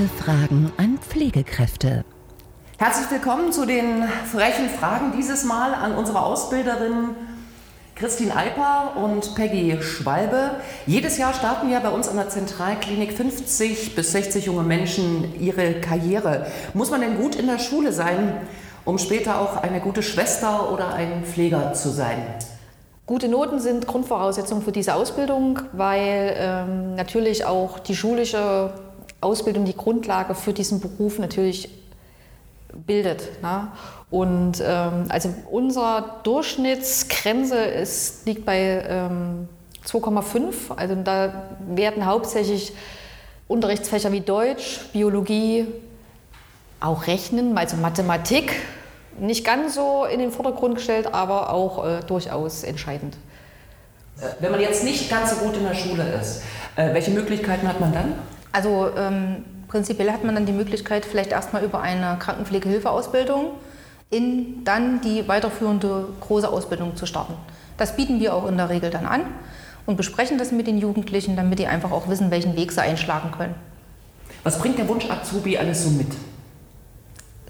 Freche Fragen an Pflegekräfte. Herzlich willkommen zu den frechen Fragen. Dieses Mal an unsere Ausbilderinnen Christine Alper und Peggy Schwalbe. Jedes Jahr starten ja bei uns an der Zentralklinik 50 bis 60 junge Menschen ihre Karriere. Muss man denn gut in der Schule sein, um später auch eine gute Schwester oder ein Pfleger zu sein? Gute Noten sind Grundvoraussetzung für diese Ausbildung, weil ähm, natürlich auch die schulische Ausbildung die Grundlage für diesen Beruf natürlich bildet. Ne? Und ähm, also unsere Durchschnittsgrenze ist, liegt bei ähm, 2,5. Also da werden hauptsächlich Unterrichtsfächer wie Deutsch, Biologie, auch Rechnen, also Mathematik, nicht ganz so in den Vordergrund gestellt, aber auch äh, durchaus entscheidend. Äh, wenn man jetzt nicht ganz so gut in der Schule ist, äh, welche Möglichkeiten hat man dann? Also ähm, prinzipiell hat man dann die Möglichkeit, vielleicht erstmal über eine Krankenpflegehilfeausbildung in dann die weiterführende große Ausbildung zu starten. Das bieten wir auch in der Regel dann an und besprechen das mit den Jugendlichen, damit die einfach auch wissen, welchen Weg sie einschlagen können. Was bringt der Wunsch Azubi alles so mit?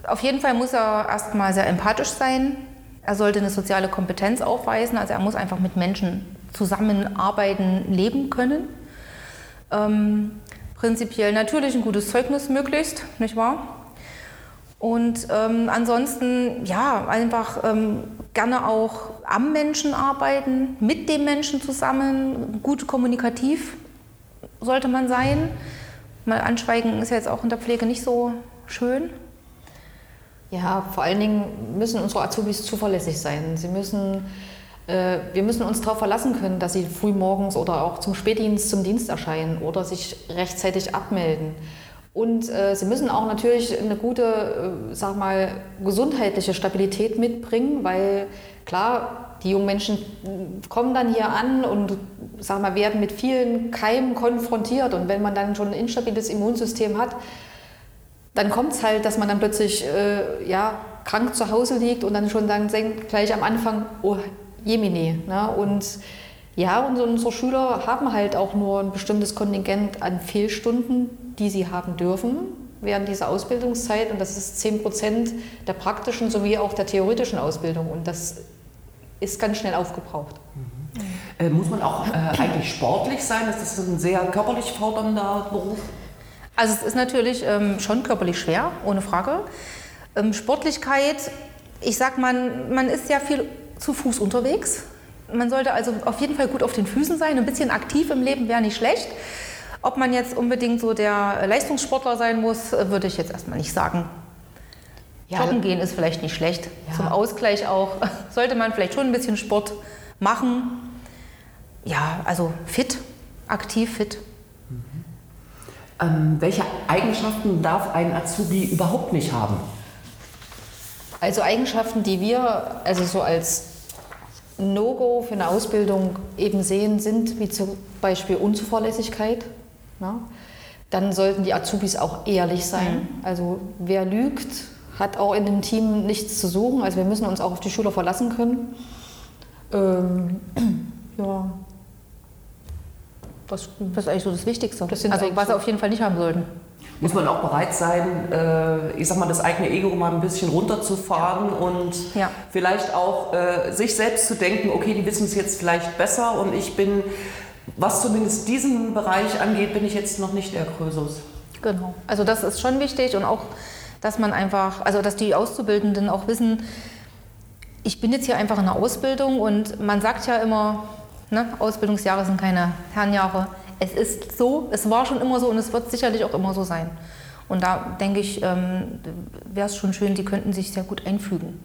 Auf jeden Fall muss er erstmal sehr empathisch sein. Er sollte eine soziale Kompetenz aufweisen, also er muss einfach mit Menschen zusammenarbeiten, leben können. Ähm, prinzipiell natürlich ein gutes Zeugnis möglichst, nicht wahr? Und ähm, ansonsten, ja, einfach ähm, gerne auch am Menschen arbeiten, mit dem Menschen zusammen, gut kommunikativ sollte man sein. Mal anschweigen ist ja jetzt auch in der Pflege nicht so schön. Ja, vor allen Dingen müssen unsere Azubis zuverlässig sein. Sie müssen, wir müssen uns darauf verlassen können, dass sie früh morgens oder auch zum Spätdienst zum Dienst erscheinen oder sich rechtzeitig abmelden. Und äh, sie müssen auch natürlich eine gute, äh, sag mal, gesundheitliche Stabilität mitbringen, weil klar, die jungen Menschen kommen dann hier an und sag mal, werden mit vielen Keimen konfrontiert. Und wenn man dann schon ein instabiles Immunsystem hat, dann kommt es halt, dass man dann plötzlich äh, ja, krank zu Hause liegt und dann schon dann denkt gleich am Anfang, oh Jemini. Ne? Und ja, und unsere Schüler haben halt auch nur ein bestimmtes Kontingent an Fehlstunden, die sie haben dürfen während dieser Ausbildungszeit. Und das ist 10 Prozent der praktischen sowie auch der theoretischen Ausbildung. Und das ist ganz schnell aufgebraucht. Mhm. Äh, muss man auch äh, eigentlich sportlich sein? Ist das ein sehr körperlich fordernder Beruf? Also es ist natürlich ähm, schon körperlich schwer, ohne Frage. Ähm, Sportlichkeit, ich sag mal, man ist ja viel zu Fuß unterwegs. Man sollte also auf jeden Fall gut auf den Füßen sein. Ein bisschen aktiv im Leben wäre nicht schlecht. Ob man jetzt unbedingt so der Leistungssportler sein muss, würde ich jetzt erstmal nicht sagen. Ja, Joggen gehen ist vielleicht nicht schlecht. Ja. Zum Ausgleich auch sollte man vielleicht schon ein bisschen Sport machen. Ja, also fit, aktiv fit. Mhm. Ähm, welche Eigenschaften darf ein Azubi überhaupt nicht haben? Also Eigenschaften, die wir also so als No-Go für eine Ausbildung eben sehen, sind wie zum Beispiel Unzuverlässigkeit. Ja. Dann sollten die Azubis auch ehrlich sein. Mhm. Also wer lügt, hat auch in dem Team nichts zu suchen. Also wir müssen uns auch auf die Schüler verlassen können. Ähm, ja. Das, das, ist eigentlich so das Wichtigste. Das also was sie auf jeden Fall nicht haben sollten. Muss man auch bereit sein, äh, ich sag mal, das eigene Ego mal ein bisschen runterzufahren und ja. vielleicht auch äh, sich selbst zu denken, okay, die wissen es jetzt vielleicht besser und ich bin, was zumindest diesen Bereich angeht, bin ich jetzt noch nicht der Krösus. Genau. Also das ist schon wichtig und auch, dass man einfach, also dass die Auszubildenden auch wissen, ich bin jetzt hier einfach in der Ausbildung und man sagt ja immer, Ne? Ausbildungsjahre sind keine Herrenjahre. Es ist so, es war schon immer so und es wird sicherlich auch immer so sein. Und da denke ich, ähm, wäre es schon schön, die könnten sich sehr gut einfügen.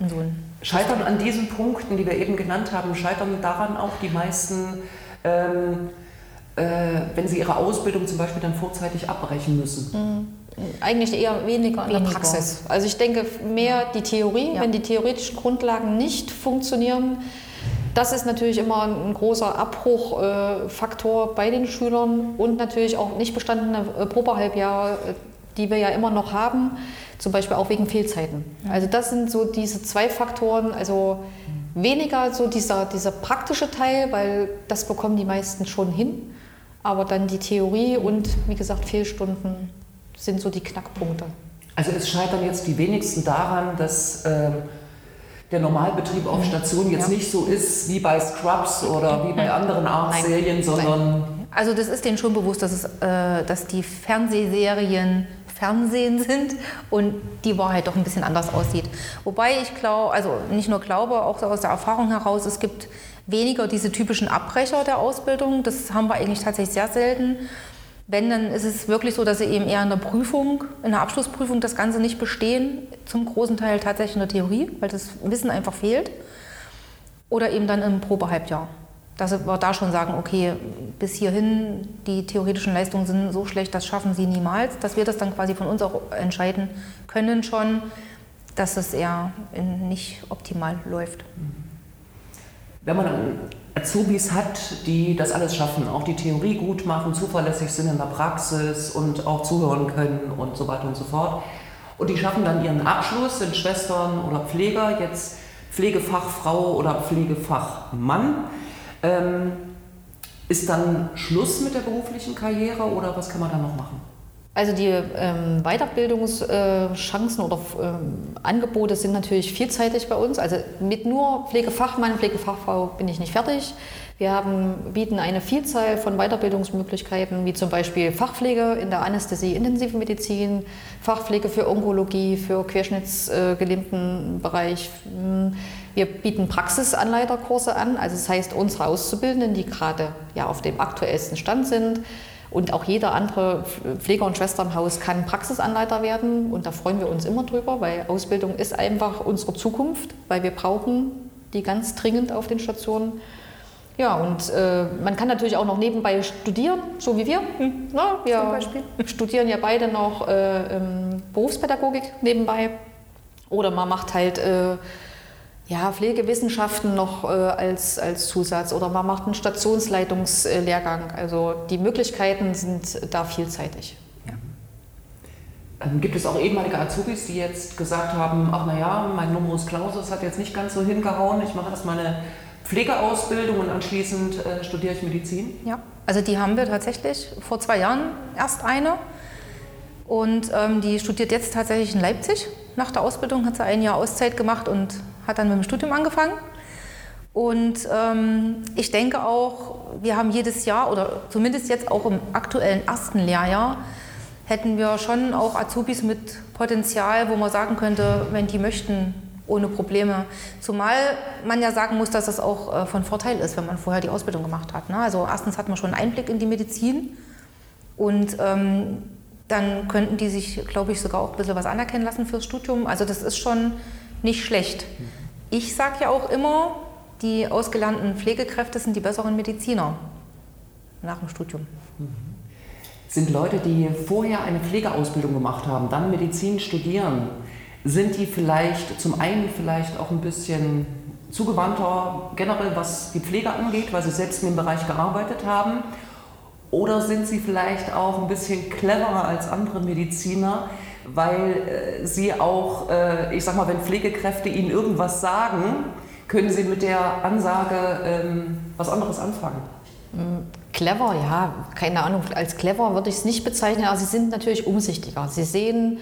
So scheitern an diesen Punkten, die wir eben genannt haben, scheitern daran auch die meisten, ähm, äh, wenn sie ihre Ausbildung zum Beispiel dann vorzeitig abbrechen müssen? Mhm. Eigentlich eher weniger in der Praxis. Also ich denke mehr die Theorie, ja. wenn die theoretischen Grundlagen nicht funktionieren, das ist natürlich immer ein großer Abbruchfaktor bei den Schülern und natürlich auch nicht bestandene äh, Probehalbjahre, äh, die wir ja immer noch haben, zum Beispiel auch wegen Fehlzeiten. Also das sind so diese zwei Faktoren, also weniger so dieser, dieser praktische Teil, weil das bekommen die meisten schon hin. Aber dann die Theorie und wie gesagt Fehlstunden sind so die Knackpunkte. Also es scheitern jetzt die wenigsten daran, dass äh, der Normalbetrieb auf Station jetzt ja. nicht so ist wie bei Scrubs oder wie bei anderen Art-Serien, sondern... Also das ist denen schon bewusst, dass, es, äh, dass die Fernsehserien Fernsehen sind und die Wahrheit doch ein bisschen anders aussieht. Wobei ich glaube, also nicht nur glaube, auch aus der Erfahrung heraus, es gibt weniger diese typischen Abbrecher der Ausbildung. Das haben wir eigentlich tatsächlich sehr selten. Wenn, dann ist es wirklich so, dass sie eben eher in der Prüfung, in der Abschlussprüfung das Ganze nicht bestehen, zum großen Teil tatsächlich in der Theorie, weil das Wissen einfach fehlt. Oder eben dann im Probehalbjahr. Dass wir da schon sagen, okay, bis hierhin, die theoretischen Leistungen sind so schlecht, das schaffen sie niemals, dass wir das dann quasi von uns auch entscheiden können schon, dass es eher nicht optimal läuft. Wenn man Azubis hat, die das alles schaffen, auch die Theorie gut machen, zuverlässig sind in der Praxis und auch zuhören können und so weiter und so fort. Und die schaffen dann ihren Abschluss, sind Schwestern oder Pfleger, jetzt Pflegefachfrau oder Pflegefachmann. Ähm, ist dann Schluss mit der beruflichen Karriere oder was kann man da noch machen? Also die ähm, Weiterbildungschancen äh, oder ähm, Angebote sind natürlich vielseitig bei uns. Also mit nur Pflegefachmann, Pflegefachfrau bin ich nicht fertig. Wir haben, bieten eine Vielzahl von Weiterbildungsmöglichkeiten, wie zum Beispiel Fachpflege in der Anästhesie, intensiven Medizin, Fachpflege für Onkologie, für querschnittsgelähmten Bereich. Wir bieten Praxisanleiterkurse an, also das heißt unsere Auszubildenden, die gerade ja, auf dem aktuellsten Stand sind, und auch jeder andere Pfleger und Schwester im Haus kann Praxisanleiter werden. Und da freuen wir uns immer drüber, weil Ausbildung ist einfach unsere Zukunft, weil wir brauchen die ganz dringend auf den Stationen. Ja, und äh, man kann natürlich auch noch nebenbei studieren, so wie wir. Hm. Na, wir studieren ja beide noch äh, ähm, Berufspädagogik nebenbei. Oder man macht halt äh, ja, Pflegewissenschaften noch äh, als, als Zusatz oder man macht einen Stationsleitungslehrgang. Also die Möglichkeiten sind da vielseitig. Ja. Ähm, gibt es auch ehemalige Azubis, die jetzt gesagt haben, ach naja, mein Numerus Clausus hat jetzt nicht ganz so hingehauen, ich mache erstmal eine Pflegeausbildung und anschließend äh, studiere ich Medizin? Ja, also die haben wir tatsächlich vor zwei Jahren erst eine. Und ähm, die studiert jetzt tatsächlich in Leipzig. Nach der Ausbildung hat sie ein Jahr Auszeit gemacht und hat dann mit dem Studium angefangen. Und ähm, ich denke auch, wir haben jedes Jahr oder zumindest jetzt auch im aktuellen ersten Lehrjahr hätten wir schon auch Azubis mit Potenzial, wo man sagen könnte, wenn die möchten, ohne Probleme. Zumal man ja sagen muss, dass das auch äh, von Vorteil ist, wenn man vorher die Ausbildung gemacht hat. Ne? Also erstens hat man schon einen Einblick in die Medizin und ähm, dann könnten die sich, glaube ich, sogar auch ein bisschen was anerkennen lassen fürs Studium. Also das ist schon nicht schlecht. Ich sage ja auch immer, die ausgelernten Pflegekräfte sind die besseren Mediziner nach dem Studium. Sind Leute, die vorher eine Pflegeausbildung gemacht haben, dann Medizin studieren, sind die vielleicht zum einen vielleicht auch ein bisschen zugewandter generell, was die Pflege angeht, weil sie selbst in dem Bereich gearbeitet haben? Oder sind sie vielleicht auch ein bisschen cleverer als andere Mediziner, weil äh, sie auch, äh, ich sag mal, wenn Pflegekräfte ihnen irgendwas sagen, können sie mit der Ansage ähm, was anderes anfangen. Mm, clever, ja, keine Ahnung, als clever würde ich es nicht bezeichnen, aber sie sind natürlich umsichtiger. Sie sehen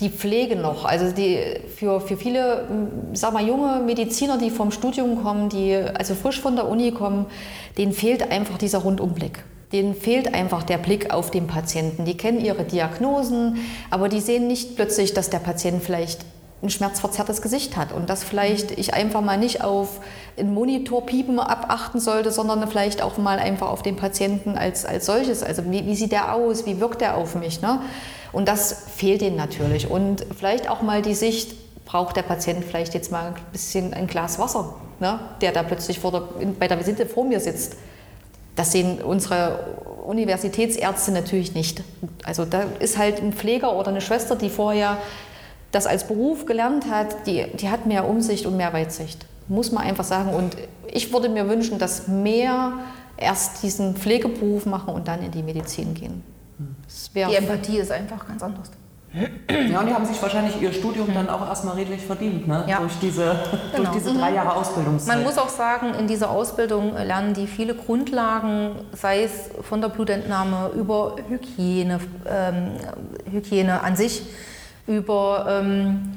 die Pflege noch. Also die, für, für viele, mm, sag mal, junge Mediziner, die vom Studium kommen, die also frisch von der Uni kommen, denen fehlt einfach dieser Rundumblick denen fehlt einfach der Blick auf den Patienten. Die kennen ihre Diagnosen, aber die sehen nicht plötzlich, dass der Patient vielleicht ein schmerzverzerrtes Gesicht hat und dass vielleicht ich einfach mal nicht auf ein Monitorpiepen abachten sollte, sondern vielleicht auch mal einfach auf den Patienten als, als solches. Also wie, wie sieht der aus, wie wirkt der auf mich? Ne? Und das fehlt ihnen natürlich. Und vielleicht auch mal die Sicht, braucht der Patient vielleicht jetzt mal ein bisschen ein Glas Wasser, ne? der da plötzlich der, bei der Visite vor mir sitzt. Das sehen unsere Universitätsärzte natürlich nicht. Also da ist halt ein Pfleger oder eine Schwester, die vorher das als Beruf gelernt hat, die, die hat mehr Umsicht und mehr Weitsicht. Muss man einfach sagen. Und ich würde mir wünschen, dass mehr erst diesen Pflegeberuf machen und dann in die Medizin gehen. die Empathie ist einfach ganz anders. Ja, und die haben sich wahrscheinlich ihr Studium dann auch erstmal redlich verdient, ne? Ja. durch, diese, Genau. durch diese drei Jahre Ausbildungszeit. Man muss auch sagen, in dieser Ausbildung lernen die viele Grundlagen, sei es von der Blutentnahme über Hygiene, ähm, Hygiene an sich, über ähm,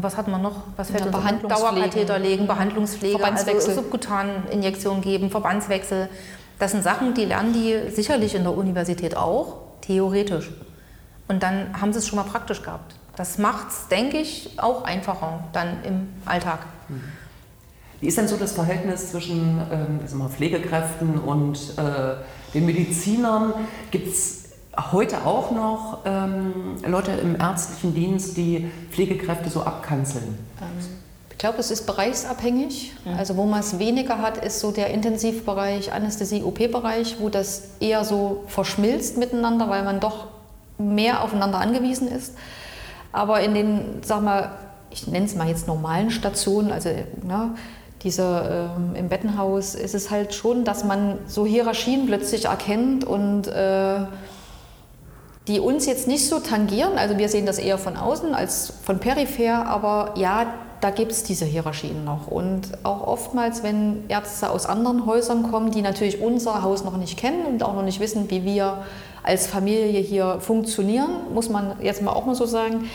was hat man noch? Was fällt Ja, uns. Dauerkatheter legen, Behandlungspflege, Verbandswechsel. also Subkutaninjektionen geben, Verbandswechsel. Das sind Sachen, die lernen die sicherlich in der Universität auch, theoretisch. Und dann haben sie es schon mal praktisch gehabt. Das macht es, denke ich, auch einfacher dann im Alltag. Wie ist denn so das Verhältnis zwischen ähm, mal, Pflegekräften und äh, den Medizinern? Gibt es heute auch noch ähm, Leute im ärztlichen Dienst, die Pflegekräfte so abkanzeln? Ich glaube, es ist bereichsabhängig. Also wo man es weniger hat, ist so der Intensivbereich, Anästhesie-OP-Bereich, wo das eher so verschmilzt miteinander, weil man doch mehr aufeinander angewiesen ist. Aber in den, sag mal, ich nenne es mal jetzt normalen Stationen, also ne, diese ähm, im Bettenhaus, ist es halt schon, dass man so Hierarchien plötzlich erkennt und äh, die uns jetzt nicht so tangieren. Also wir sehen das eher von außen als von peripher, aber ja, da gibt es diese Hierarchien noch. Und auch oftmals, wenn Ärzte aus anderen Häusern kommen, die natürlich unser Haus noch nicht kennen und auch noch nicht wissen, wie wir als Familie hier funktionieren, muss man jetzt mal auch mal so sagen,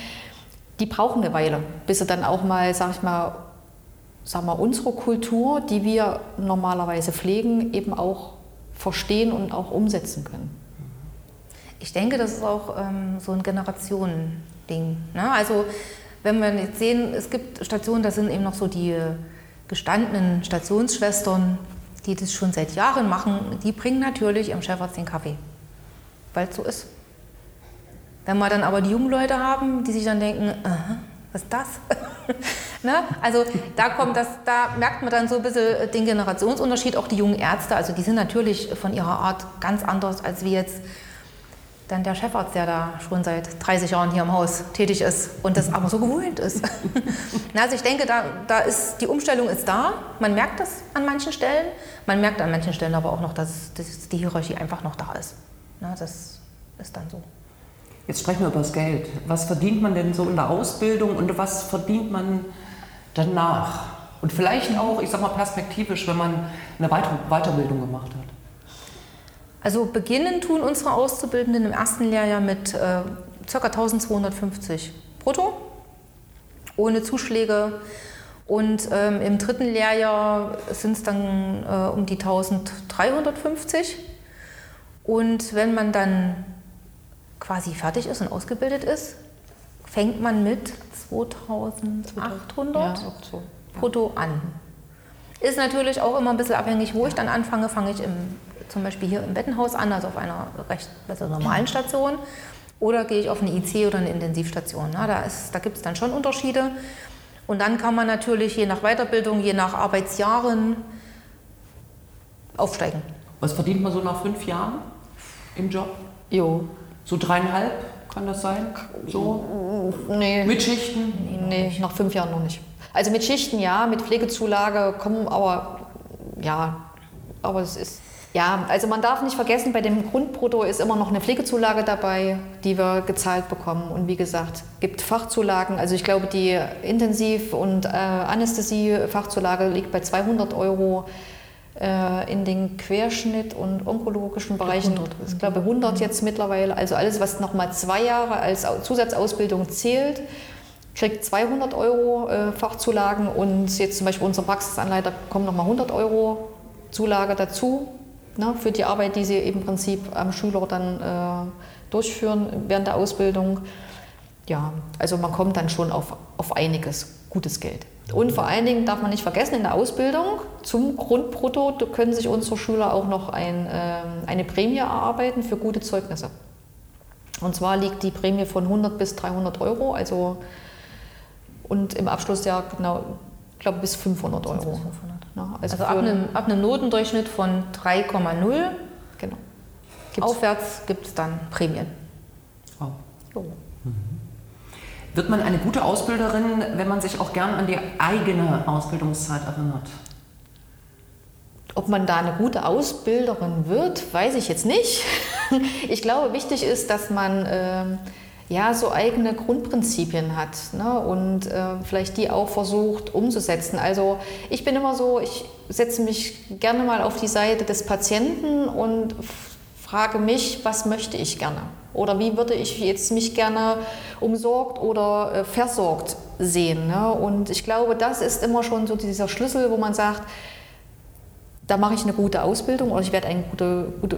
die brauchen eine Weile, bis sie dann auch mal, sag ich mal, sag mal, unsere Kultur, die wir normalerweise pflegen, eben auch verstehen und auch umsetzen können. Ich denke, das ist auch ähm, so ein Generationending. Ne? Also wenn wir jetzt sehen, es gibt Stationen, da sind eben noch so die gestandenen Stationsschwestern, die das schon seit Jahren machen, die bringen natürlich ihrem Chefarzt den Kaffee, weil es so ist. Wenn wir dann aber die jungen Leute haben, die sich dann denken, was ist das? ne? Also da kommt das, da merkt man dann so ein bisschen den Generationsunterschied, auch die jungen Ärzte, also die sind natürlich von ihrer Art ganz anders als wie jetzt dann der Chefarzt, der da schon seit 30 Jahren hier im Haus tätig ist und das aber so gewohnt ist. Also ich denke, da, da ist, die Umstellung ist da. Man merkt das an manchen Stellen. Man merkt an manchen Stellen aber auch noch, dass, dass die Hierarchie einfach noch da ist. Na, das ist dann so. Jetzt sprechen wir über das Geld. Was verdient man denn so in der Ausbildung und was verdient man danach? Und vielleicht auch, ich sag mal perspektivisch, wenn man eine Weiter Weiterbildung gemacht hat. Also beginnen tun unsere Auszubildenden im ersten Lehrjahr mit äh, ca. 1250 brutto, ohne Zuschläge. Und ähm, im dritten Lehrjahr sind es dann äh, um die 1350. Und wenn man dann quasi fertig ist und ausgebildet ist, fängt man mit 2800 Ja, so. brutto an. Ist natürlich auch immer ein bisschen abhängig, wo ich dann anfange. Fange ich im, zum Beispiel hier im Bettenhaus an, also auf einer recht also normalen Station. Oder gehe ich auf eine IC oder eine Intensivstation. Na, da ist, da gibt es dann schon Unterschiede. Und dann kann man natürlich je nach Weiterbildung, je nach Arbeitsjahren aufsteigen. Was verdient man so nach fünf Jahren im Job? Jo. So dreieinhalb kann das sein? So? Nee. Mit Schichten? Nee, nach fünf Jahren noch nicht. Also mit Schichten ja, mit Pflegezulage kommen aber, ja, aber es ist, ja, also man darf nicht vergessen, bei dem Grundbrutto ist immer noch eine Pflegezulage dabei, die wir gezahlt bekommen. Und wie gesagt, gibt Fachzulagen. Also ich glaube, die Intensiv- und äh, Anästhesie-Fachzulage liegt bei 200 Euro. Äh, in den Querschnitt- und onkologischen Bereichen, 100. ich glaube 100 jetzt mittlerweile. Also alles, was nochmal zwei Jahre als Au- Zusatzausbildung zählt, kriegt 200 Euro äh, Fachzulagen und jetzt zum Beispiel unser Praxisanleiter bekommt nochmal 100 Euro Zulage dazu ne, für die Arbeit, die sie im Prinzip am Schüler dann äh, durchführen während der Ausbildung. Ja, also man kommt dann schon auf, auf einiges gutes Geld. Und vor allen Dingen darf man nicht vergessen, in der Ausbildung zum Grundbrutto können sich unsere Schüler auch noch ein, ähm, eine Prämie erarbeiten für gute Zeugnisse. Und zwar liegt die Prämie von 100 bis 300 Euro, also und im Abschlussjahr genau, ich glaube bis 500 Euro. Bis 500. Ja, Also, für- ab, einem, ab einem Notendurchschnitt von 3,0 genau. Gibt's- aufwärts gibt es dann Prämien. Oh. Wird man eine gute Ausbilderin, wenn man sich auch gern an die eigene Ausbildungszeit erinnert? Ob man da eine gute Ausbilderin wird, weiß ich jetzt nicht. Ich glaube, wichtig ist, dass man ähm, ja, so eigene Grundprinzipien hat ne? und äh, vielleicht die auch versucht umzusetzen. Also ich bin immer so, ich setze mich gerne mal auf die Seite des Patienten und frage mich, was möchte ich gerne? Oder wie würde ich jetzt mich gerne umsorgt oder äh, versorgt sehen? Ne? Und ich glaube, das ist immer schon so dieser Schlüssel, wo man sagt, da mache ich eine gute Ausbildung oder ich werde ein guter gute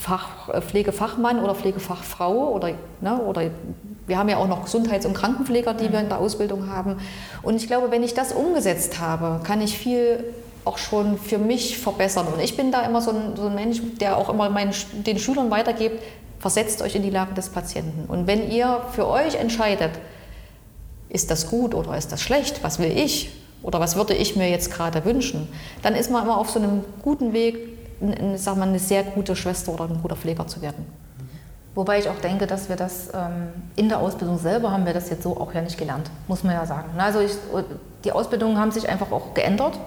Fach, äh, Pflegefachmann oder Pflegefachfrau oder, ne, oder wir haben ja auch noch Gesundheits- und Krankenpfleger, die wir in der Ausbildung haben. Und ich glaube, wenn ich das umgesetzt habe, kann ich viel auch schon für mich verbessern. Und ich bin da immer so ein, so ein Mensch, der auch immer meinen, den Schülern weitergibt, versetzt euch in die Lage des Patienten. Und wenn ihr für euch entscheidet, ist das gut oder ist das schlecht, was will ich, oder was würde ich mir jetzt gerade wünschen, dann ist man immer auf so einem guten Weg, eine, sag mal, eine sehr gute Schwester oder ein guter Pfleger zu werden. Wobei ich auch denke, dass wir das ähm, in der Ausbildung selber haben wir das jetzt so auch ja nicht gelernt, muss man ja sagen. Also ich, die Ausbildungen haben sich einfach auch geändert.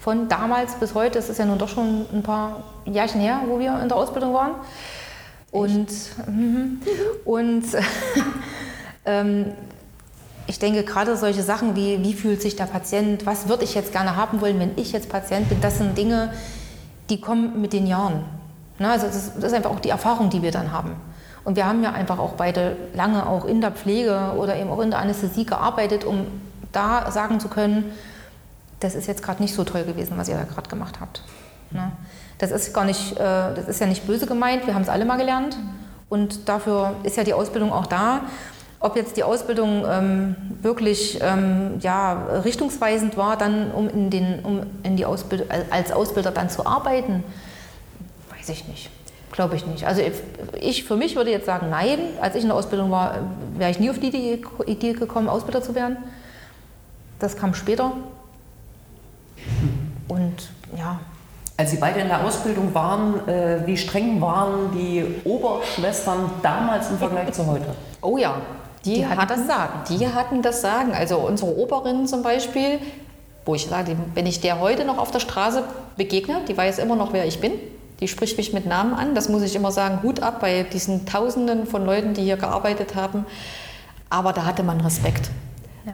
Von damals bis heute, es ist ja nun doch schon ein paar Jahrchen her, wo wir in der Ausbildung waren. Und, mhm. und ähm, ich denke, gerade solche Sachen wie, wie fühlt sich der Patient, was würde ich jetzt gerne haben wollen, wenn ich jetzt Patient bin, das sind Dinge, die kommen mit den Jahren. Na, also das, das ist einfach auch die Erfahrung, die wir dann haben. Und wir haben ja einfach auch beide lange auch in der Pflege oder eben auch in der Anästhesie gearbeitet, um da sagen zu können, das ist jetzt gerade nicht so toll gewesen, was ihr da gerade gemacht habt. Na, das ist gar nicht, äh, das ist ja nicht böse gemeint, wir haben es alle mal gelernt und dafür ist ja die Ausbildung auch da. Ob jetzt die Ausbildung ähm, wirklich ähm, ja, richtungsweisend war, dann um in, den, um in die Ausbild als Ausbilder dann zu arbeiten, weiß ich nicht. Glaube ich nicht. Also ich für mich würde jetzt sagen, nein. Als ich in der Ausbildung war, wäre ich nie auf die Idee gekommen, Ausbilder zu werden. Das kam später. Und ja. Als Sie beide in der Ausbildung waren, äh, wie streng waren die Oberschwestern damals im Vergleich zu heute? Oh ja, die, die hatten das Sagen. Die hatten das Sagen. Also unsere Oberin zum Beispiel, wo ich sage, wenn ich der heute noch auf der Straße begegne, die weiß immer noch, wer ich bin. Die spricht mich mit Namen an. Das muss ich immer sagen, Hut ab bei diesen Tausenden von Leuten, die hier gearbeitet haben. Aber da hatte man Respekt.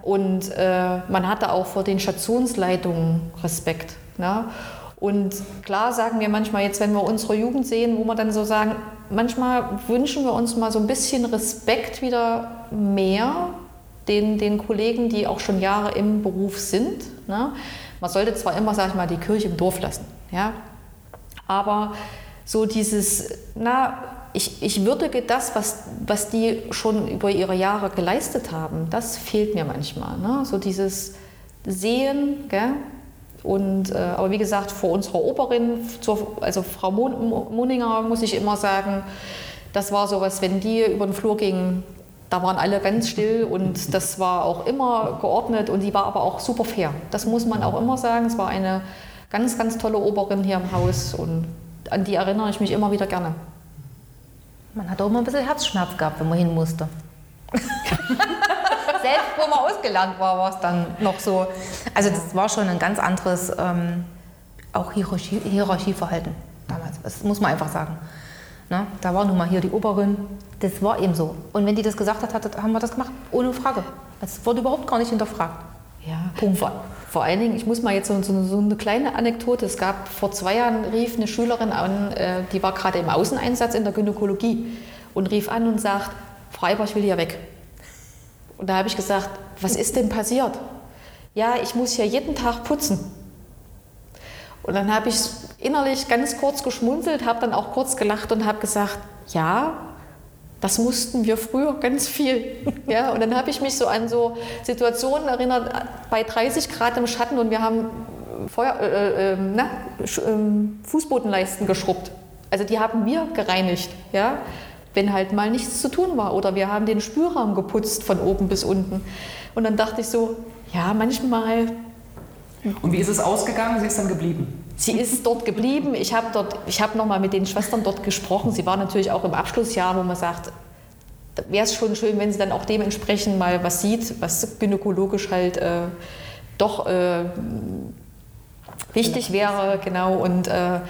Und äh, man hatte auch vor den Stationsleitungen Respekt. Ne? Und klar sagen wir manchmal jetzt, wenn wir unsere Jugend sehen, wo wir dann so sagen, manchmal wünschen wir uns mal so ein bisschen Respekt wieder mehr den, den Kollegen, die auch schon Jahre im Beruf sind. Ne? Man sollte zwar immer, sag ich mal, die Kirche im Dorf lassen, ja? aber so dieses, na, ich, ich würdige das, was, was die schon über ihre Jahre geleistet haben, das fehlt mir manchmal. Ne? So dieses Sehen, gell? Und, äh, aber wie gesagt, vor unserer Oberin, zur, also Frau Moninger, muss ich immer sagen, das war sowas, wenn die über den Flur ging, da waren alle ganz still und das war auch immer geordnet und die war aber auch super fair. Das muss man auch immer sagen. Es war eine ganz, ganz tolle Oberin hier im Haus und an die erinnere ich mich immer wieder gerne. Man hat auch immer ein bisschen Herzschmerz gehabt, wenn man hin musste. Selbst wo man ausgelernt war, war es dann noch so. Also das war schon ein ganz anderes ähm, auch Hierarchie, Hierarchieverhalten damals. Das muss man einfach sagen. Na, da war nun mal hier die Oberin. Das war eben so. Und wenn die das gesagt hat, haben wir das gemacht, ohne Frage. Es wurde überhaupt gar nicht hinterfragt. Ja, Punkt. Vor, vor allen Dingen, ich muss mal jetzt so, so, so, eine kleine Anekdote. Es gab vor zwei Jahren rief eine Schülerin an, äh, die war gerade im Außeneinsatz in der Gynäkologie und rief an und sagt, Frau Eiber, ich will hier weg. Und da habe ich gesagt, was ist denn passiert? Ja, ich muss hier jeden Tag putzen. Und dann habe ich innerlich ganz kurz geschmunzelt, habe dann auch kurz gelacht und habe gesagt, ja, das mussten wir früher ganz viel. Ja, und dann habe ich mich so an so Situationen erinnert, bei 30 Grad im Schatten und wir haben Feuer, äh, äh, na, ähm, Fußbodenleisten geschrubbt. Also die haben wir gereinigt. Ja? wenn halt mal nichts zu tun war. Oder wir haben den Spülraum geputzt von oben bis unten. Und dann dachte ich so, ja, manchmal. Und wie ist es ausgegangen? Sie ist dann geblieben? Sie ist dort geblieben. Ich habe dort, ich habe noch mal mit den Schwestern dort gesprochen. Sie war natürlich auch im Abschlussjahr, wo man sagt, wäre es schon schön, wenn sie dann auch dementsprechend mal was sieht, was gynäkologisch halt äh, doch äh, wichtig wäre, genau. Und äh,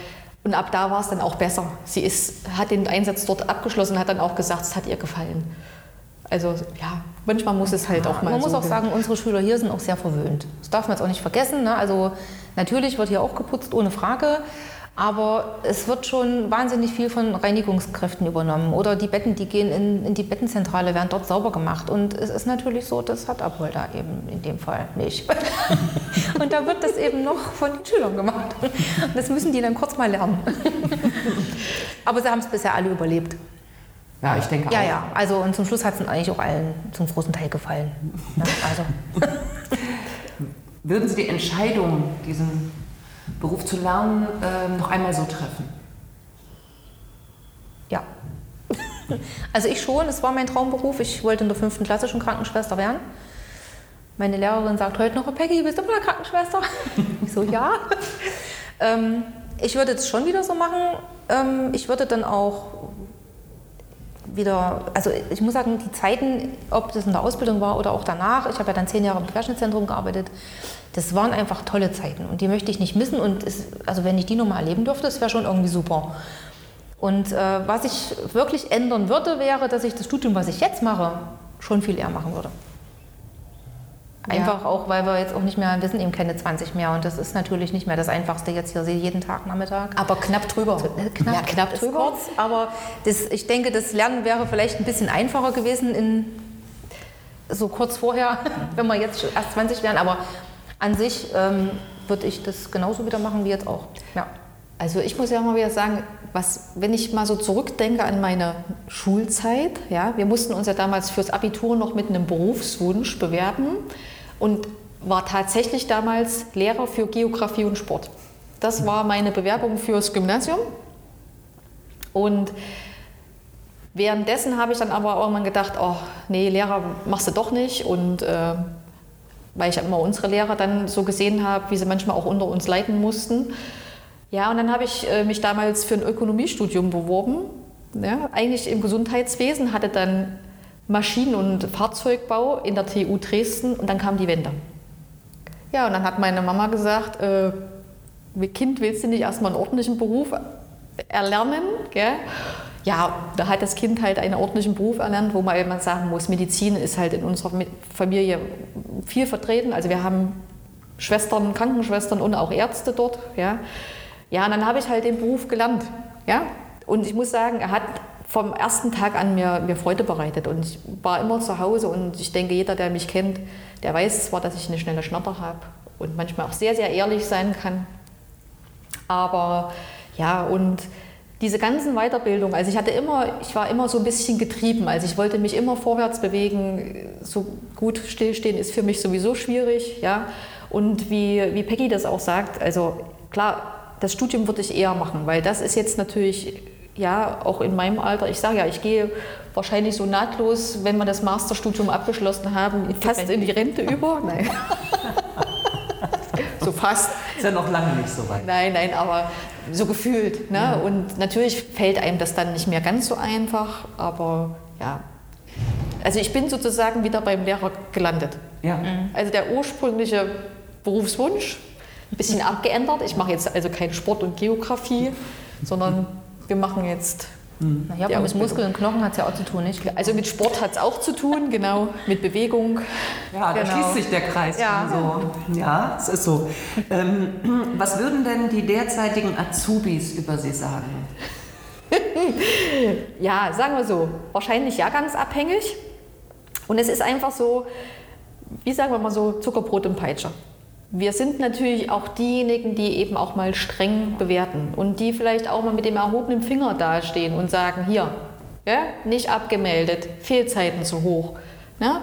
und ab da war es dann auch besser. Sie ist, hat den Einsatz dort abgeschlossen, hat dann auch gesagt, es hat ihr gefallen. Also ja, manchmal muss es halt auch mal Man muss so auch sagen, unsere Schüler hier sind auch sehr verwöhnt. Das darf man jetzt auch nicht vergessen. Ne? Also natürlich wird hier auch geputzt, ohne Frage. Aber es wird schon wahnsinnig viel von Reinigungskräften übernommen. Oder die Betten, die gehen in, in die Bettenzentrale, werden dort sauber gemacht. Und es ist natürlich so, das hat Apolda eben in dem Fall nicht. Und da wird das eben noch von den Schülern gemacht. Und das müssen die dann kurz mal lernen. Aber sie haben es bisher alle überlebt. Ja, ich denke Ja, auch. ja. Also und zum Schluss hat es eigentlich auch allen zum großen Teil gefallen. Ja, also. Würden Sie die Entscheidung, diesen Beruf zu lernen, ähm, noch einmal so treffen? Ja. Also ich schon, es war mein Traumberuf. Ich wollte in der fünften Klasse schon Krankenschwester werden. Meine Lehrerin sagt heute noch, Peggy, bist du mal Krankenschwester? Ich so, ja. ähm, ich würde es schon wieder so machen. Ähm, ich würde dann auch wieder, also ich muss sagen, die Zeiten, ob das in der Ausbildung war oder auch danach, ich habe ja dann zehn Jahre im Querschnittszentrum gearbeitet, das waren einfach tolle Zeiten und die möchte ich nicht missen und es, also wenn ich die nochmal erleben dürfte, das wäre schon irgendwie super. Und äh, was ich wirklich ändern würde, wäre, dass ich das Studium, was ich jetzt mache, schon viel eher machen würde. Einfach auch, weil wir jetzt auch nicht mehr, wir sind eben keine 20 mehr und das ist natürlich nicht mehr das Einfachste jetzt hier jeden Tag Nachmittag. Aber knapp drüber. Äh, Knapp, ja, knapp drüber. Kurz, aber das, ich denke, das Lernen wäre vielleicht ein bisschen einfacher gewesen in so kurz vorher, wenn wir jetzt erst 20 wären. Aber an sich ähm, würde ich das genauso wieder machen wie jetzt auch. Ja. Also ich muss ja mal wieder sagen, was, wenn ich mal so zurückdenke an meine Schulzeit, ja, wir mussten uns ja damals fürs Abitur noch mit einem Berufswunsch bewerben und war tatsächlich damals Lehrer für Geografie und Sport. Das war meine Bewerbung fürs Gymnasium. Und währenddessen habe ich dann aber irgendwann gedacht, oh nee, Lehrer machst du doch nicht. Und äh, weil ich immer unsere Lehrer dann so gesehen habe, wie sie manchmal auch unter uns leiden mussten. Ja, und dann habe ich äh, mich damals für ein Ökonomiestudium beworben. Ja, eigentlich im Gesundheitswesen, hatte dann Maschinen- und Fahrzeugbau in der TU Dresden und dann kam die Wende. Ja, und dann hat meine Mama gesagt, äh, Kind, willst du nicht erstmal einen ordentlichen Beruf erlernen? Gell? Ja, da hat das Kind halt einen ordentlichen Beruf erlernt, wo man immer sagen muss, Medizin ist halt in unserer Familie viel vertreten. Also wir haben Schwestern, Krankenschwestern und auch Ärzte dort. Ja, ja und dann habe ich halt den Beruf gelernt. Ja? Und ich muss sagen, er hat vom ersten Tag an mir, mir Freude bereitet. Und ich war immer zu Hause und ich denke, jeder, der mich kennt, der weiß zwar, dass ich eine schnelle Schnatter habe und manchmal auch sehr, sehr ehrlich sein kann. Aber ja, und diese ganzen Weiterbildungen, also ich hatte immer, ich war immer so ein bisschen getrieben, also ich wollte mich immer vorwärts bewegen, so gut stillstehen ist für mich sowieso schwierig, ja. Und wie, wie Peggy das auch sagt, also klar, das Studium würde ich eher machen, weil das ist jetzt natürlich, ja, auch in meinem Alter, ich sage ja, ich gehe wahrscheinlich so nahtlos, wenn wir das Masterstudium abgeschlossen haben, fast in die Rente über. Nein. so fast. Ist ja noch lange nicht so weit. Nein, nein, aber so gefühlt. Ne? Ja. Und natürlich fällt einem das dann nicht mehr ganz so einfach, aber ja. Also ich bin sozusagen wieder beim Lehrer gelandet. Ja. Also der ursprüngliche Berufswunsch, ein bisschen abgeändert. Ich mache jetzt also kein Sport und Geografie, sondern wir machen jetzt naja, aber mit Muskeln und Knochen hat es ja auch zu tun, nicht? Also mit Sport hat es auch zu tun, genau, mit Bewegung. Ja, da Genau. schließt sich der Kreis. Ja. So. ja, es ist so. Ähm, was würden denn die derzeitigen Azubis über Sie sagen? Ja, sagen wir so, wahrscheinlich jahrgangsabhängig. Und es ist einfach so, wie sagen wir mal so, Zuckerbrot und Peitsche. Wir sind natürlich auch diejenigen, die eben auch mal streng bewerten und die vielleicht auch mal mit dem erhobenen Finger dastehen und sagen, hier, ja, nicht abgemeldet, Fehlzeiten zu hoch. Ne?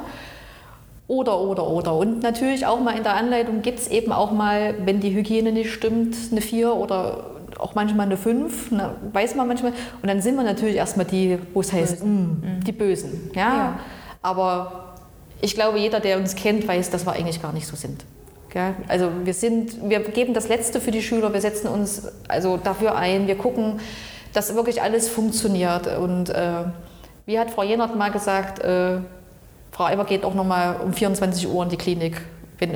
Oder, oder, oder. Und natürlich auch mal in der Anleitung gibt es eben auch mal, wenn die Hygiene nicht stimmt, eine 4 oder auch manchmal eine 5, ne, weiß man manchmal. Und dann sind wir natürlich erstmal die, wo es heißt, mm, die Bösen. Ja? Ja. Aber ich glaube, jeder, der uns kennt, weiß, dass wir eigentlich gar nicht so sind. Gell? Also wir sind, wir geben das Letzte für die Schüler, wir setzen uns also dafür ein, wir gucken, dass wirklich alles funktioniert. Und äh, wie hat Frau Jenert mal gesagt, äh, Frau Eiber geht auch nochmal um 24 Uhr in die Klinik, wenn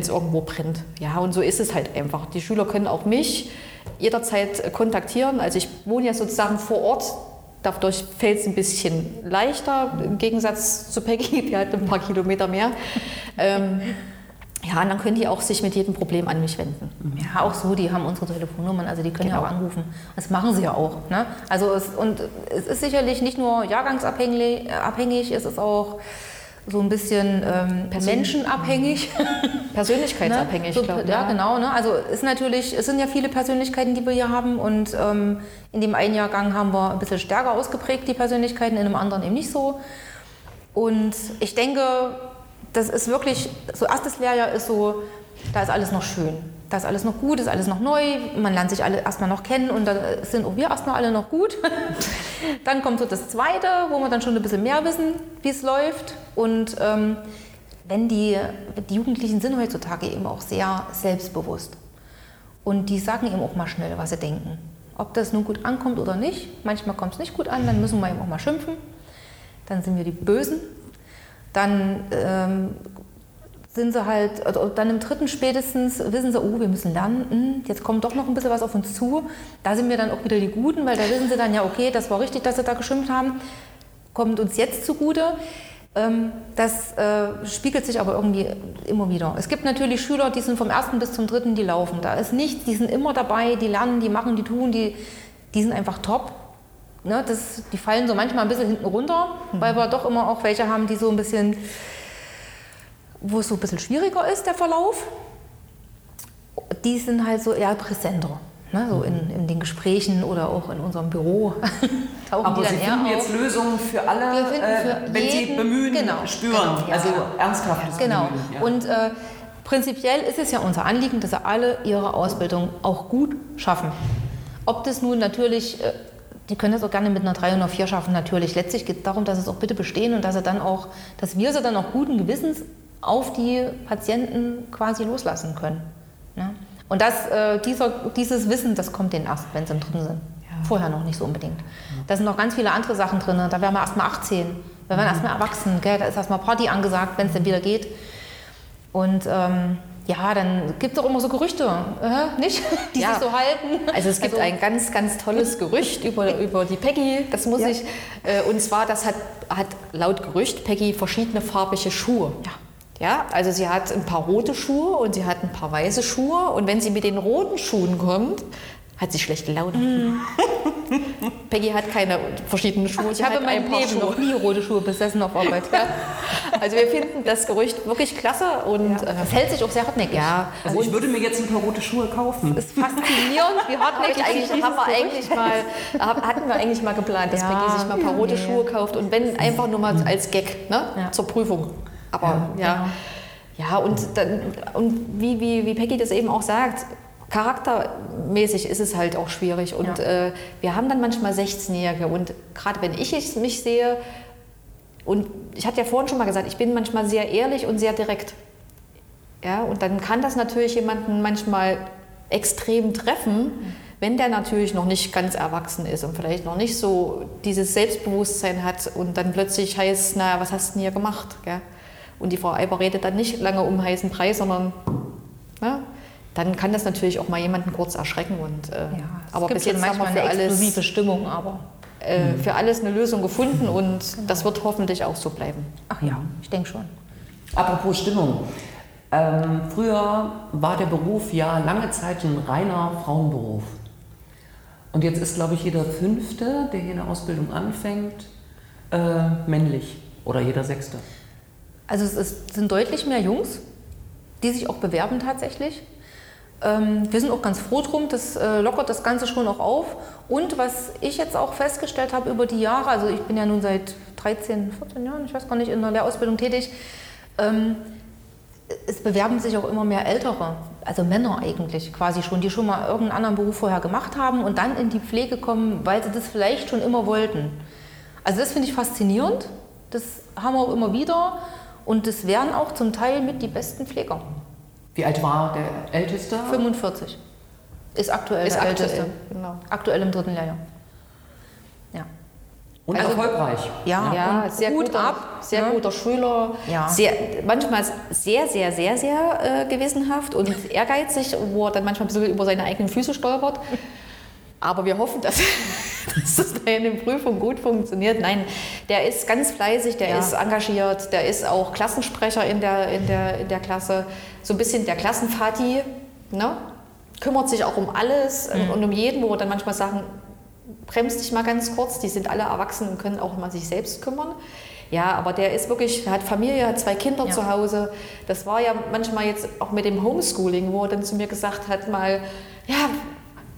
es irgendwo brennt. Ja, und so ist es halt einfach. Die Schüler können auch mich jederzeit kontaktieren. Also ich wohne ja sozusagen vor Ort Dadurch fällt es ein bisschen leichter im Gegensatz zu Peggy, die hat ein paar Kilometer mehr. ähm, ja, und dann können die auch sich mit jedem Problem an mich wenden. Ja, auch so, die haben unsere Telefonnummern, also die können Genau. ja auch anrufen. Das machen sie ja auch. Ne? Also es, und es ist sicherlich nicht nur jahrgangsabhängig, äh, abhängig, es ist auch so ein bisschen ähm, menschenabhängig. Persönlichkeitsabhängig, ne? so, glaube ich. Ja, genau. Ne? Also es ist natürlich, es sind ja viele Persönlichkeiten, die wir hier haben und ähm, in dem einen Jahrgang haben wir ein bisschen stärker ausgeprägt, die Persönlichkeiten, in einem anderen eben nicht so. Und ich denke, das ist wirklich, so erstes Lehrjahr ist so, da ist alles noch schön. Da ist alles noch gut, ist alles noch neu, man lernt sich alle erstmal noch kennen und dann sind auch wir erstmal alle noch gut. dann kommt so das Zweite, wo wir dann schon ein bisschen mehr wissen, wie es läuft. Und ähm, wenn die, die Jugendlichen sind heutzutage eben auch sehr selbstbewusst. Und die sagen eben auch mal schnell, was sie denken. Ob das nun gut ankommt oder nicht. Manchmal kommt es nicht gut an, dann müssen wir eben auch mal schimpfen. Dann sind wir die Bösen. Dann ähm, sind sie halt, also dann im dritten spätestens wissen sie, oh, wir müssen lernen, jetzt kommt doch noch ein bisschen was auf uns zu. Da sind wir dann auch wieder die Guten, weil da wissen sie dann ja, okay, das war richtig, dass sie da geschimpft haben, kommt uns jetzt zugute. Ähm, Das äh, spiegelt sich aber irgendwie immer wieder. Es gibt natürlich Schüler, die sind vom ersten bis zum dritten, die laufen. Da ist nichts, die sind immer dabei, die lernen, die machen, die tun, die, die sind einfach top. Ne, das, die fallen so manchmal ein bisschen hinten runter, weil wir doch immer auch welche haben, die so ein bisschen, wo es so ein bisschen schwieriger ist, der Verlauf. Die sind halt so eher präsenter. Ne, so in, in den Gesprächen oder auch in unserem Büro tauchen Aber die Sie dann eher finden auf. jetzt Lösungen für alle, äh, für wenn Sie jeden- bemühen, genau, spüren. genau, ja. Also ernsthaftes Genau. Bemühen. Ja. Und äh, prinzipiell ist es ja unser Anliegen, dass sie alle ihre Ausbildung auch gut schaffen. Ob das nun natürlich, äh, die können das auch gerne mit einer 3 und einer 4 schaffen, natürlich. Letztlich geht es darum, dass sie es auch bitte bestehen und dass sie dann auch, dass wir sie dann auch guten Gewissens auf die Patienten quasi loslassen können. Ne? Und das, äh, dieser, dieses Wissen, das kommt denen erst, wenn sie im dritten sind. Vorher noch nicht so unbedingt. Da sind noch ganz viele andere Sachen drin. Da werden wir erst mal 18. Wir werden erst mal erwachsen. Gell? Da ist erst mal Party angesagt, wenn es denn wieder geht. Und ähm, ja, dann gibt es auch immer so Gerüchte, äh, nicht? Die Ja. sich so halten. Also es gibt ein ganz, ganz tolles Gerücht über, über die Peggy, das muss ich. Äh, und zwar, das hat, hat laut Gerücht Peggy verschiedene farbige Schuhe. Ja. Ja, also sie hat ein paar rote Schuhe und sie hat ein paar weiße Schuhe. Und wenn sie mit den roten Schuhen kommt, hat sie schlechte Laune. Peggy hat keine verschiedenen Schuhe. Ich habe in meinem ein paar Leben Schuhe. noch nie rote Schuhe besessen auf Arbeit. Ja. Also wir finden das Gerücht wirklich klasse und äh, Es hält sich auch sehr hartnäckig. ja, also ich würde mir jetzt ein paar rote Schuhe kaufen. Es ist faszinierend, wie hartnäckig eigentlich, haben wir eigentlich mal, hatten wir eigentlich mal geplant, dass Ja, Becky sich mal ein paar rote nee. Schuhe kauft und wenn einfach nur mal als Gag, ne? Ja. zur Prüfung. Aber ja, ja, und, dann, und wie, wie, wie Peggy das eben auch sagt, charaktermäßig ist es halt auch schwierig. Und äh, wir haben dann manchmal 16-Jährige und gerade wenn ich mich sehe, und ich hatte ja vorhin schon mal gesagt, ich bin manchmal sehr ehrlich und sehr direkt. Ja, und dann kann das natürlich jemanden manchmal extrem treffen, wenn der natürlich noch nicht ganz erwachsen ist und vielleicht noch nicht so dieses Selbstbewusstsein hat und dann plötzlich heißt, na, was hast du denn hier gemacht? Gell? Und die Frau Eiber redet dann nicht lange um heißen Preis, sondern na, dann kann das natürlich auch mal jemanden kurz erschrecken. Und, äh, Ja, es aber gibt bis jetzt haben wir für eine explosive alles, Stimmung, aber äh, für alles eine Lösung gefunden und das wird hoffentlich auch so bleiben. ach ja, ich denke schon. Apropos Stimmung. Ähm, früher war der Beruf ja lange Zeit ein reiner Frauenberuf. Und jetzt ist, glaube ich, jeder Fünfte, der hier eine Ausbildung anfängt, äh, männlich. Oder jeder Sechste. Also es ist, sind deutlich mehr Jungs, die sich auch bewerben tatsächlich. Ähm, wir sind auch ganz froh drum, das äh, lockert das Ganze schon auch auf. Und was ich jetzt auch festgestellt habe über die Jahre, also ich bin ja nun seit 13, 14 Jahren, ich weiß gar nicht, in der Lehrausbildung tätig, ähm, es bewerben sich auch immer mehr Ältere, also Männer eigentlich quasi schon, die schon mal irgendeinen anderen Beruf vorher gemacht haben und dann in die Pflege kommen, weil sie das vielleicht schon immer wollten. Also das finde ich faszinierend. Das haben wir auch immer wieder. Und das wären auch zum Teil mit die besten Pfleger. Wie alt war der Älteste? 45 ist aktuell Ist der aktuell, Älteste. genau. Aktuell im dritten Lehrjahr. Ja. Und Also- erfolgreich. Ja, Ja, und sehr gut guter, ab. sehr ne? guter Schüler. Ja. Sehr, manchmal sehr, sehr, sehr, sehr äh, gewissenhaft und ehrgeizig, wo er dann manchmal ein bisschen über seine eigenen Füße stolpert. Aber wir hoffen, dass, dass das in der Prüfung gut funktioniert. Nein, der ist ganz fleißig, der ja. ist engagiert, der ist auch Klassensprecher in der, in, der, in der Klasse. So ein bisschen der Klassenfati, ne? kümmert sich auch um alles mhm. und um jeden, wo wir dann manchmal sagen, bremst dich mal ganz kurz, die sind alle erwachsen und können auch mal sich selbst kümmern. Ja, aber der ist wirklich, hat Familie, hat zwei Kinder ja. zu Hause. Das war ja manchmal jetzt auch mit dem Homeschooling, wo er dann zu mir gesagt hat, mal, ja,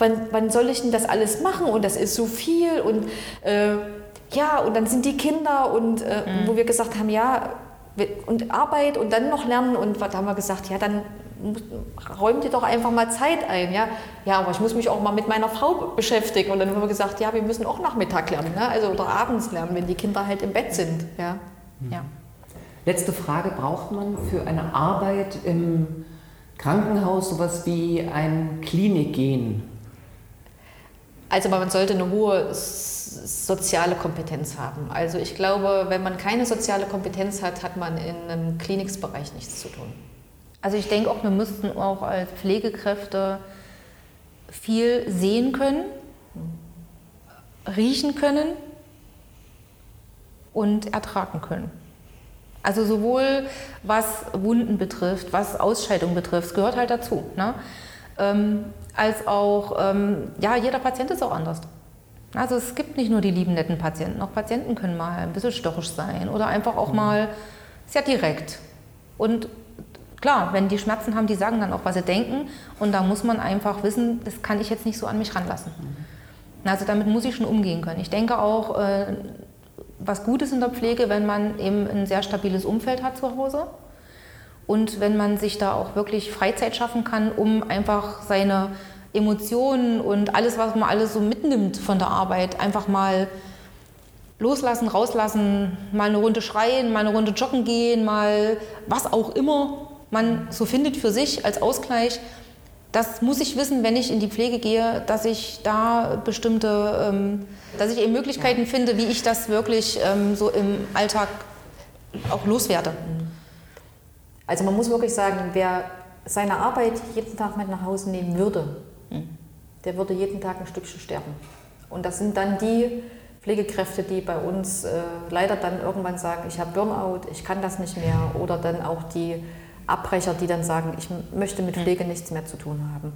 wann, wann soll ich denn das alles machen? Und das ist so viel und äh, ja, und dann sind die Kinder und äh, mhm. wo wir gesagt haben, ja, und Arbeit und dann noch lernen und da haben wir gesagt, ja, dann räumt ihr doch einfach mal Zeit ein. Ja? ja, aber ich muss mich auch mal mit meiner Frau beschäftigen. Und dann haben wir gesagt, ja, wir müssen auch Nachmittag lernen, ne? also oder abends lernen, wenn die Kinder halt im Bett sind. Ja. ja. Letzte Frage, braucht man für eine Arbeit im Krankenhaus sowas wie ein Klinikgehen? Also man sollte eine hohe soziale Kompetenz haben. Also ich glaube, wenn man keine soziale Kompetenz hat, hat man in einem Klinikbereich nichts zu tun. Also ich denke auch, wir müssten auch als Pflegekräfte viel sehen können, riechen können und ertragen können. Also sowohl was Wunden betrifft, was Ausscheidung betrifft, gehört halt dazu. Ne? Ähm, als auch, ähm, ja, jeder Patient ist auch anders. Also es gibt nicht nur die lieben, netten Patienten. Auch Patienten können mal ein bisschen störrisch sein oder einfach auch mal sehr direkt. Und klar, wenn die Schmerzen haben, die sagen dann auch, was sie denken. Und da muss man einfach wissen, das kann ich jetzt nicht so an mich ranlassen. Also damit muss ich schon umgehen können. Ich denke auch, äh, was gut ist in der Pflege, wenn man eben ein sehr stabiles Umfeld hat zu Hause. Und wenn man sich da auch wirklich Freizeit schaffen kann, um einfach seine Emotionen und alles, was man alles so mitnimmt von der Arbeit, einfach mal loslassen, rauslassen, mal eine Runde schreien, mal eine Runde joggen gehen, mal was auch immer man so findet für sich als Ausgleich. Das muss ich wissen, wenn ich in die Pflege gehe, dass ich da bestimmte, ähm, dass ich eben Möglichkeiten finde, wie ich das wirklich ähm, so im Alltag auch loswerde. Also man muss wirklich sagen, wer seine Arbeit jeden Tag mit nach Hause nehmen würde, hm. der würde jeden Tag ein Stückchen sterben. Und das sind dann die Pflegekräfte, die bei uns äh, leider dann irgendwann sagen, ich habe Burnout, ich kann das nicht mehr. Oder dann auch die Abbrecher, die dann sagen, ich möchte mit Pflege nichts mehr zu tun haben.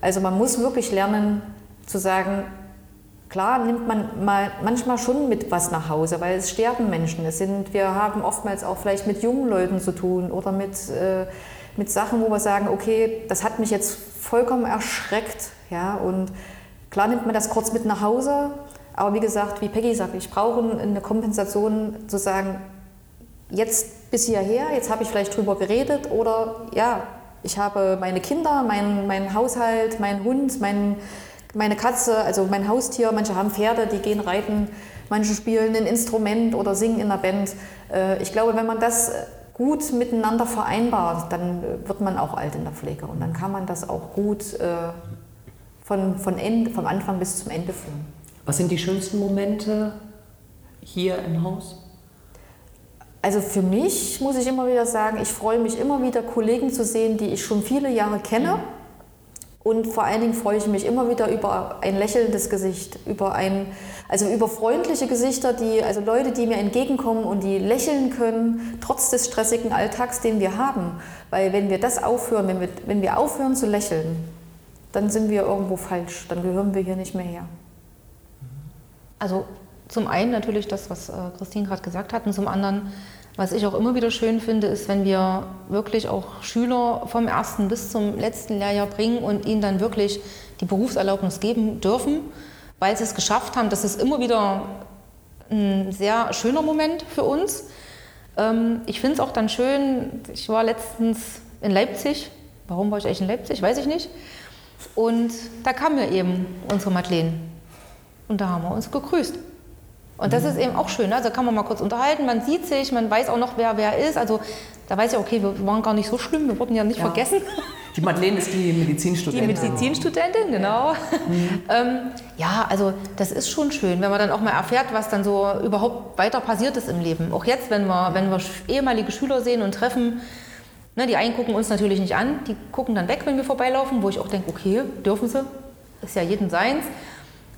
Also man muss wirklich lernen zu sagen, klar nimmt man mal manchmal schon mit was nach Hause, weil es sterben Menschen. Es sind, wir haben oftmals auch vielleicht mit jungen Leuten zu tun oder mit, äh, mit Sachen, wo wir sagen, okay, das hat mich jetzt vollkommen erschreckt. Ja, und klar nimmt man das kurz mit nach Hause, aber wie gesagt, wie Peggy sagt, ich brauche eine Kompensation zu sagen, jetzt bis hierher, jetzt habe ich vielleicht drüber geredet oder ja, ich habe meine Kinder, meinen mein Haushalt, meinen Hund, mein, meine Katze, also mein Haustier, manche haben Pferde, die gehen reiten, manche spielen ein Instrument oder singen in einer Band. Äh, ich glaube, wenn man das gut miteinander vereinbart, dann wird man auch alt in der Pflege und dann kann man das auch gut äh, von, von Ende, vom Anfang bis zum Ende führen. Was sind die schönsten Momente hier im Haus? Also für mich muss ich immer wieder sagen, ich freue mich immer wieder, Kollegen zu sehen, die ich schon viele Jahre kenne. Und vor allen Dingen freue ich mich immer wieder über ein lächelndes Gesicht, über ein, also über freundliche Gesichter, die, also Leute, die mir entgegenkommen und die lächeln können, trotz des stressigen Alltags, den wir haben. Weil wenn wir das aufhören, wenn wir, wenn wir aufhören zu lächeln, dann sind wir irgendwo falsch, dann gehören wir hier nicht mehr her. Also zum einen natürlich das, was äh, Christine gerade gesagt hat, und zum anderen, was ich auch immer wieder schön finde, ist, wenn wir wirklich auch Schüler vom ersten bis zum letzten Lehrjahr bringen und ihnen dann wirklich die Berufserlaubnis geben dürfen, weil sie es geschafft haben. Das ist immer wieder ein sehr schöner Moment für uns. Ähm, ich finde es auch dann schön, ich war letztens in Leipzig. Warum war ich eigentlich in Leipzig? Weiß ich nicht. Und da kam mir eben unsere Madeleine. Und da haben wir uns gegrüßt. Und das ist eben auch schön. Also kann man mal kurz unterhalten, man sieht sich, man weiß auch noch, wer wer ist. Also da weiß ich, okay, wir waren gar nicht so schlimm, wir wurden ja nicht ja. vergessen. Die Madeleine ist die Medizinstudentin. Die Medizinstudentin, genau. Mhm. Ähm, ja, also das ist schon schön, wenn man dann auch mal erfährt, was dann so überhaupt weiter passiert ist im Leben. Auch jetzt, wenn wir, wenn wir ehemalige Schüler sehen und treffen, ne, die einen gucken uns natürlich nicht an, die gucken dann weg, wenn wir vorbeilaufen, wo ich auch denke, okay, dürfen sie, ist ja jeden seins.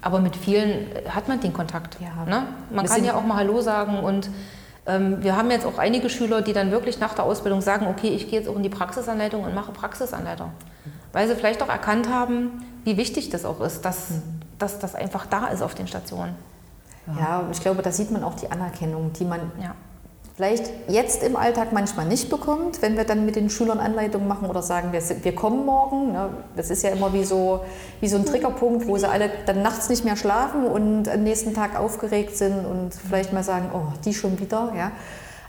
Aber mit vielen hat man den Kontakt. Ja. Ne? Man Wir kann ja auch mal Hallo sagen und ähm, wir haben jetzt auch einige Schüler, die dann wirklich nach der Ausbildung sagen, okay, ich gehe jetzt auch in die Praxisanleitung und mache Praxisanleitung. Weil sie vielleicht auch erkannt haben, wie wichtig das auch ist, dass, dass das einfach da ist auf den Stationen. Ja, ich glaube, da sieht man auch die Anerkennung, die man Ja. Vielleicht jetzt im Alltag manchmal nicht bekommt, wenn wir dann mit den Schülern Anleitungen machen oder sagen, wir, wir kommen morgen. Ne? Das ist ja immer wie so, wie so ein Triggerpunkt, wo sie alle dann nachts nicht mehr schlafen und am nächsten Tag aufgeregt sind und vielleicht mal sagen, oh, die schon wieder. Ja?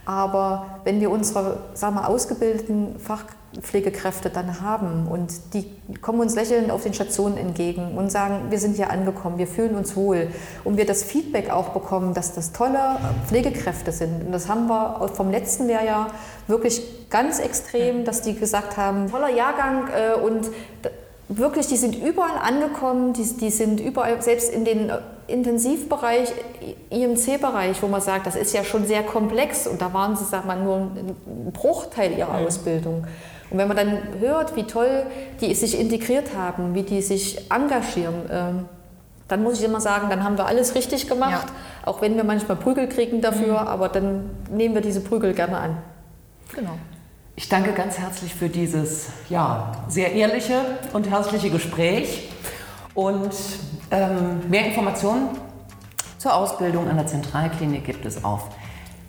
Aber wenn wir unsere sagen wir, ausgebildeten Fachpflegekräfte dann haben und die kommen uns lächelnd auf den Stationen entgegen und sagen, wir sind hier angekommen, wir fühlen uns wohl und wir das Feedback auch bekommen, dass das tolle Pflegekräfte sind. Und das haben wir vom letzten Lehrjahr wirklich ganz extrem, dass die gesagt haben, toller Jahrgang äh, und wirklich, die sind überall angekommen, die, die sind überall, selbst in den äh, Intensivbereich, IMC-Bereich, wo man sagt, das ist ja schon sehr komplex und da waren sie, sag mal, nur ein Bruchteil ihrer Ausbildung. Und wenn man dann hört, wie toll die sich integriert haben, wie die sich engagieren, ähm, dann muss ich immer sagen, dann haben wir alles richtig gemacht, auch wenn wir manchmal Prügel kriegen dafür, aber dann nehmen wir diese Prügel gerne an. Genau. Ich danke ganz herzlich für dieses ja, sehr ehrliche und herzliche Gespräch. Und ähm, mehr Informationen zur Ausbildung an der Zentralklinik gibt es auf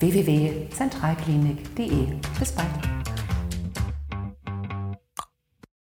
www.zentralklinik.de. Bis bald.